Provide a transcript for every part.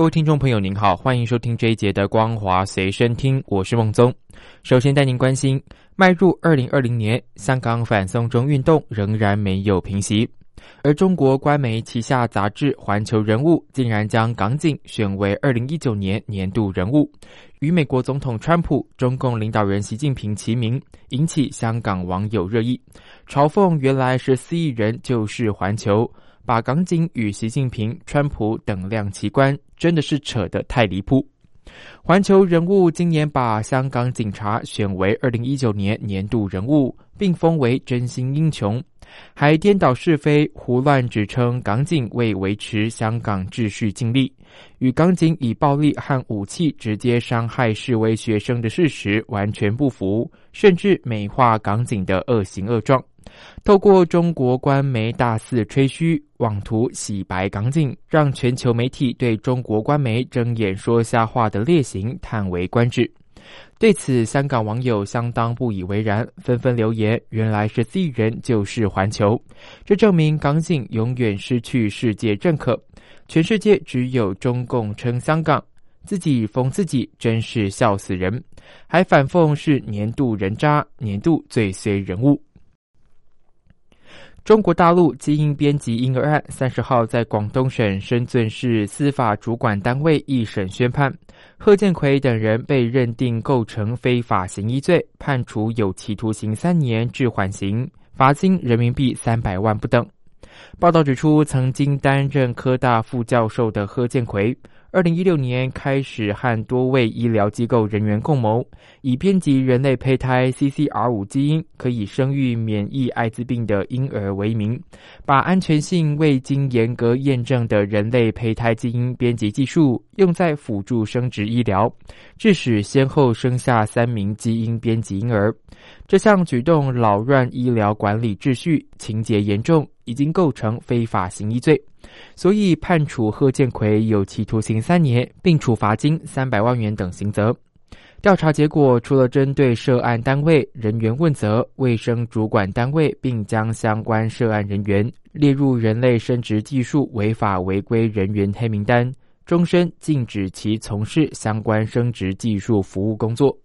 各位听众朋友，您好，欢迎收听这一节的《光华随身听》，我是孟宗。首先带您关心，迈入二零二零年，香港反送中运动仍然没有平息，而中国官媒旗下杂志《环球人物》竟然将港警选为二零一九年年度人物，与美国总统川普、中共领导人习近平齐名，引起香港网友热议，嘲讽原来是四亿人就是环球。把港警与习近平、川普等量齐观，真的是扯得太离谱。环球人物今年把香港警察选为二零一九年年度人物，并封为真心英雄，还颠倒是非、胡乱指称港警为维持香港秩序尽力，与港警以暴力和武器直接伤害示威学生的事实完全不符，甚至美化港警的恶行恶状。透过中国官媒大肆吹嘘，妄图洗白港警，让全球媒体对中国官媒睁眼说瞎话的劣行叹为观止。对此，香港网友相当不以为然，纷纷留言：“原来是 Z 人就是环球，这证明港警永远失去世界认可，全世界只有中共称香港，自己封自己，真是笑死人。”还反讽是年度人渣，年度最衰人物。中国大陆基因编辑婴儿案三十号在广东省深圳市司法主管单位一审宣判，贺建奎等人被认定构成非法行医罪，判处有期徒刑三年至缓刑，罚金人民币三百万不等。报道指出，曾经担任科大副教授的贺建奎。二零一六年开始和多位医疗机构人员共谋，以编辑人类胚胎 CCR 五基因可以生育免疫艾滋病的婴儿为名，把安全性未经严格验证的人类胚胎基因编辑技术用在辅助生殖医疗，致使先后生下三名基因编辑婴儿。这项举动扰乱医疗管理秩序，情节严重，已经构成非法行医罪。所以判处贺建奎有期徒刑三年，并处罚金三百万元等刑责。调查结果除了针对涉案单位人员问责，卫生主管单位并将相关涉案人员列入人类生殖技术违法违规人员黑名单，终身禁止其从事相关生殖技术服务工作。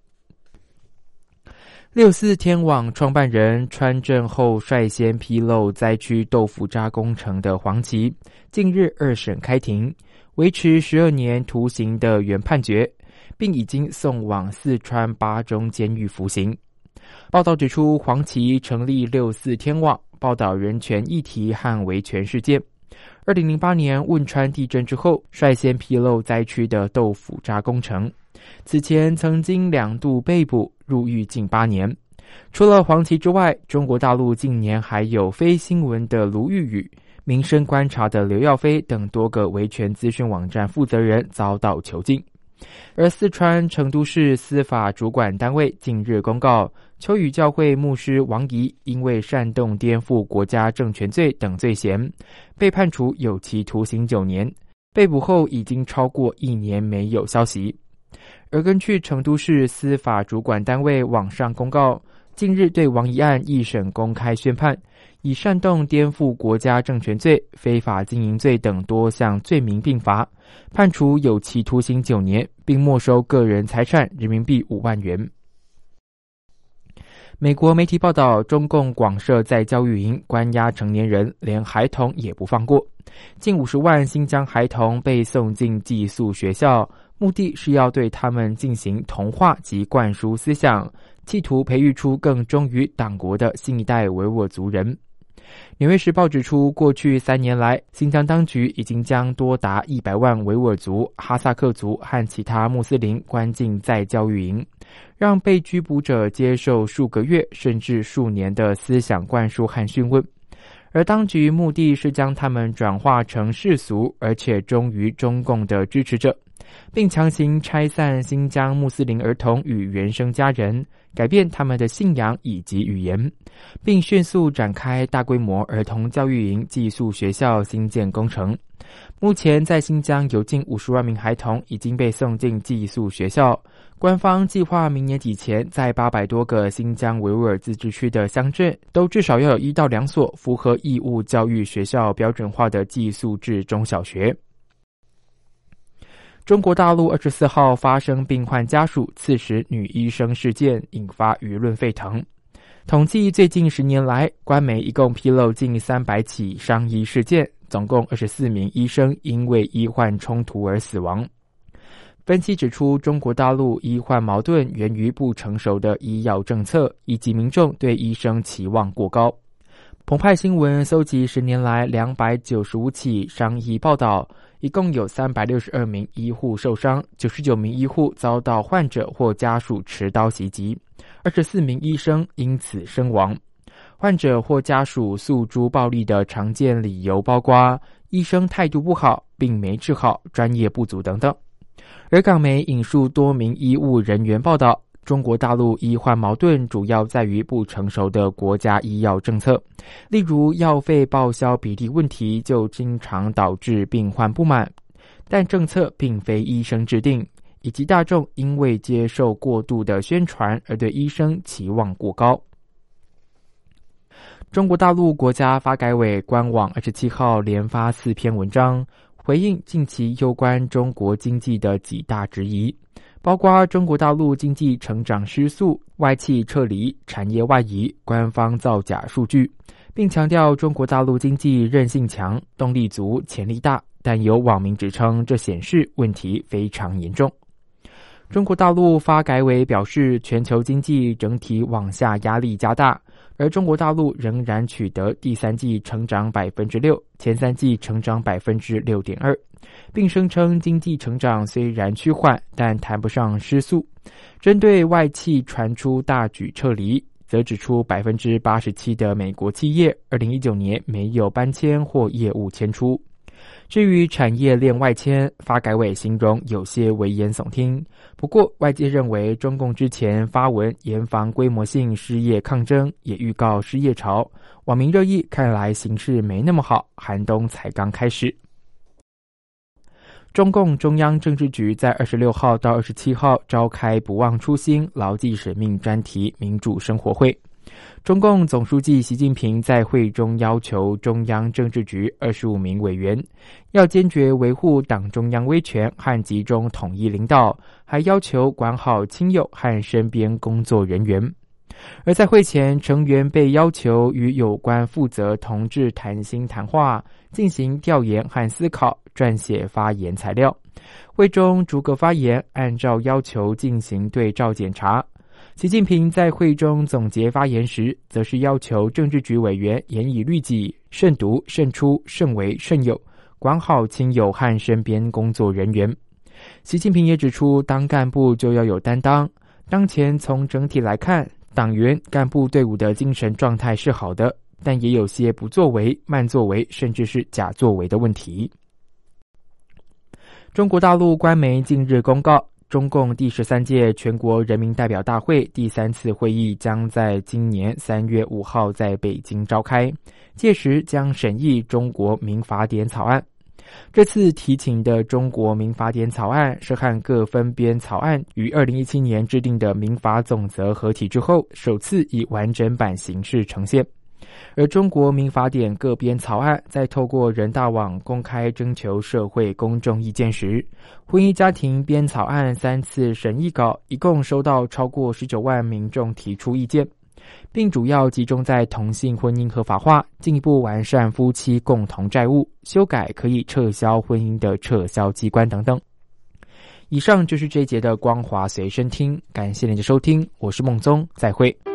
六四天网创办人川政后率先披露灾区豆腐渣工程的黄旗，近日二审开庭，维持十二年徒刑的原判决，并已经送往四川巴中监狱服刑。报道指出，黄旗成立六四天网，报道人权议题和维权事件。二零零八年汶川地震之后，率先披露灾区的豆腐渣工程。此前曾经两度被捕入狱近八年。除了黄旗之外，中国大陆近年还有非新闻的卢玉宇、民生观察的刘耀飞等多个维权资讯网站负责人遭到囚禁。而四川成都市司法主管单位近日公告，秋雨教会牧师王怡因为煽动颠覆国家政权罪等罪嫌，被判处有期徒刑九年。被捕后已经超过一年没有消息。而根据成都市司法主管单位网上公告，近日对王一案一审公开宣判，以煽动颠覆国家政权罪、非法经营罪等多项罪名并罚，判处有期徒刑九年，并没收个人财产人民币五万元。美国媒体报道，中共广设在教育营关押成年人，连孩童也不放过，近五十万新疆孩童被送进寄宿学校。目的是要对他们进行同化及灌输思想，企图培育出更忠于党国的新一代维吾尔族人。《纽约时报》指出，过去三年来，新疆当局已经将多达一百万维吾尔族、哈萨克族和其他穆斯林关进在教育营，让被拘捕者接受数个月甚至数年的思想灌输和讯问。而当局目的是将他们转化成世俗而且忠于中共的支持者，并强行拆散新疆穆斯林儿童与原生家人，改变他们的信仰以及语言，并迅速展开大规模儿童教育营寄宿学校新建工程。目前，在新疆有近五十万名孩童已经被送进寄宿学校。官方计划明年底前，在八百多个新疆维吾尔自治区的乡镇，都至少要有一到两所符合义务教育学校标准化的寄宿制中小学。中国大陆二十四号发生病患家属刺死女医生事件，引发舆论沸腾。统计最近十年来，官媒一共披露近三百起伤医事件。总共二十四名医生因为医患冲突而死亡。分析指出，中国大陆医患矛盾源于不成熟的医药政策，以及民众对医生期望过高。澎湃新闻搜集十年来两百九十五起伤医报道，一共有三百六十二名医护受伤，九十九名医护遭到患者或家属持刀袭击，二十四名医生因此身亡。患者或家属诉诸暴力的常见理由包括医生态度不好、并没治好、专业不足等等。而港媒引述多名医务人员报道，中国大陆医患矛盾主要在于不成熟的国家医药政策，例如药费报销比例问题，就经常导致病患不满。但政策并非医生制定，以及大众因为接受过度的宣传而对医生期望过高。中国大陆国家发改委官网二十七号连发四篇文章，回应近期有关中国经济的几大质疑，包括中国大陆经济成长失速、外企撤离、产业外移、官方造假数据，并强调中国大陆经济韧性强、动力足、潜力大。但有网民指称，这显示问题非常严重。中国大陆发改委表示，全球经济整体往下压力加大。而中国大陆仍然取得第三季成长百分之六，前三季成长百分之六点二，并声称经济成长虽然趋缓，但谈不上失速。针对外企传出大举撤离，则指出百分之八十七的美国企业二零一九年没有搬迁或业务迁出。至于产业链外迁，发改委形容有些危言耸听。不过，外界认为中共之前发文严防规模性失业抗争，也预告失业潮。网民热议，看来形势没那么好，寒冬才刚开始。中共中央政治局在二十六号到二十七号召开“不忘初心，牢记使命”专题民主生活会。中共总书记习近平在会中要求中央政治局二十五名委员要坚决维护党中央威权和集中统一领导，还要求管好亲友和身边工作人员。而在会前，成员被要求与有关负责同志谈心谈话，进行调研和思考，撰写发言材料。会中逐个发言，按照要求进行对照检查。习近平在会中总结发言时，则是要求政治局委员严以律己，慎独、慎出、慎为、慎友，管好亲友和身边工作人员。习近平也指出，当干部就要有担当。当前从整体来看，党员干部队伍的精神状态是好的，但也有些不作为、慢作为，甚至是假作为的问题。中国大陆官媒近日公告。中共第十三届全国人民代表大会第三次会议将在今年三月五号在北京召开，届时将审议中国民法典草案。这次提请的中国民法典草案是和各分编草案于二零一七年制定的民法总则合体之后，首次以完整版形式呈现。而中国民法典各编草案在透过人大网公开征求社会公众意见时，婚姻家庭编草案三次审议稿一共收到超过十九万民众提出意见，并主要集中在同性婚姻合法化、进一步完善夫妻共同债务、修改可以撤销婚姻的撤销机关等等。以上就是这一节的光华随身听，感谢您的收听，我是孟宗，再会。